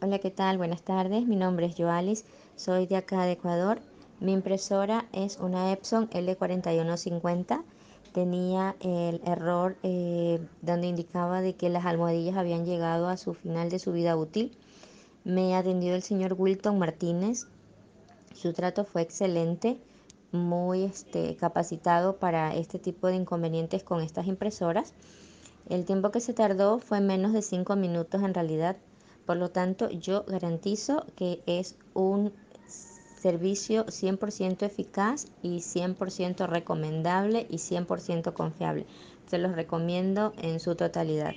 Hola, ¿qué tal? Buenas tardes. Mi nombre es Joalis, soy de acá de Ecuador. Mi impresora es una Epson L4150. Tenía el error eh, donde indicaba de que las almohadillas habían llegado a su final de su vida útil. Me atendió el señor Wilton Martínez. Su trato fue excelente, muy este, capacitado para este tipo de inconvenientes con estas impresoras. El tiempo que se tardó fue menos de 5 minutos en realidad por lo tanto, yo garantizo que es un servicio 100% eficaz y 100% recomendable y 100% confiable. Se los recomiendo en su totalidad.